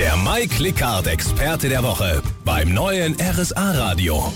Der Mike Lickhardt Experte der Woche beim neuen RSA Radio.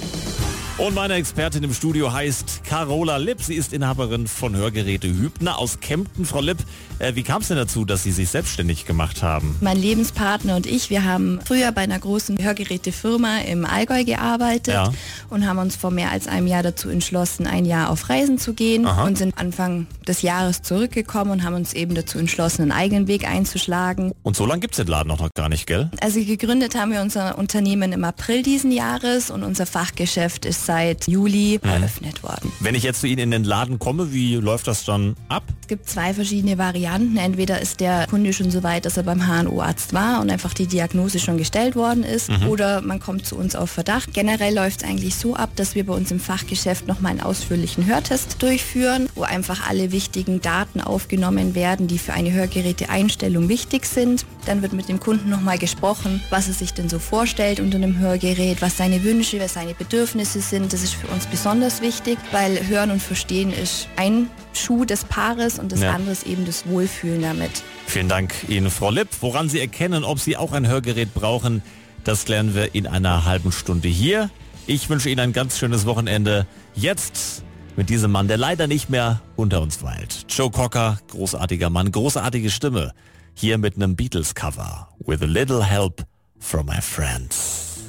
Und meine Expertin im Studio heißt Carola Lipp. Sie ist Inhaberin von Hörgeräte Hübner aus Kempten. Frau Lipp, äh, wie kam es denn dazu, dass Sie sich selbstständig gemacht haben? Mein Lebenspartner und ich, wir haben früher bei einer großen Hörgerätefirma im Allgäu gearbeitet Ja. und haben uns vor mehr als einem Jahr dazu entschlossen, ein Jahr auf Reisen zu gehen Aha. und sind Anfang des Jahres zurückgekommen und haben uns eben dazu entschlossen, einen eigenen Weg einzuschlagen. Und so lange gibt es den Laden auch noch gar nicht, gell? Also gegründet haben wir unser Unternehmen im April diesen Jahres und unser Fachgeschäft ist seit Juli eröffnet worden. Wenn ich jetzt zu Ihnen in den Laden komme, wie läuft das dann ab? Es gibt zwei verschiedene Varianten. Entweder ist der Kunde schon so weit, dass er beim HNO-Arzt war und einfach die Diagnose schon gestellt worden ist, oder man kommt zu uns auf Verdacht. Generell läuft es eigentlich so ab, dass wir bei uns im Fachgeschäft nochmal einen ausführlichen Hörtest durchführen, wo einfach alle wichtigen Daten aufgenommen werden, die für eine Hörgeräteeinstellung wichtig sind. Dann wird mit dem Kunden nochmal gesprochen, was er sich denn so vorstellt unter einem Hörgerät, was seine Wünsche, was seine Bedürfnisse sind. Das ist für uns besonders wichtig, weil Hören und Verstehen ist ein Schuh des Paares und das Ja. andere ist eben das Wohlfühlen damit. Vielen Dank Ihnen, Frau Lipp. Woran Sie erkennen, ob Sie auch ein Hörgerät brauchen, das klären wir in einer halben Stunde hier. Ich wünsche Ihnen ein ganz schönes Wochenende. Jetzt mit diesem Mann, der leider nicht mehr unter uns weilt. Joe Cocker, großartiger Mann, großartige Stimme. Hier mit einem Beatles-Cover. With a little help from my friends.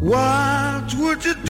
What towards do?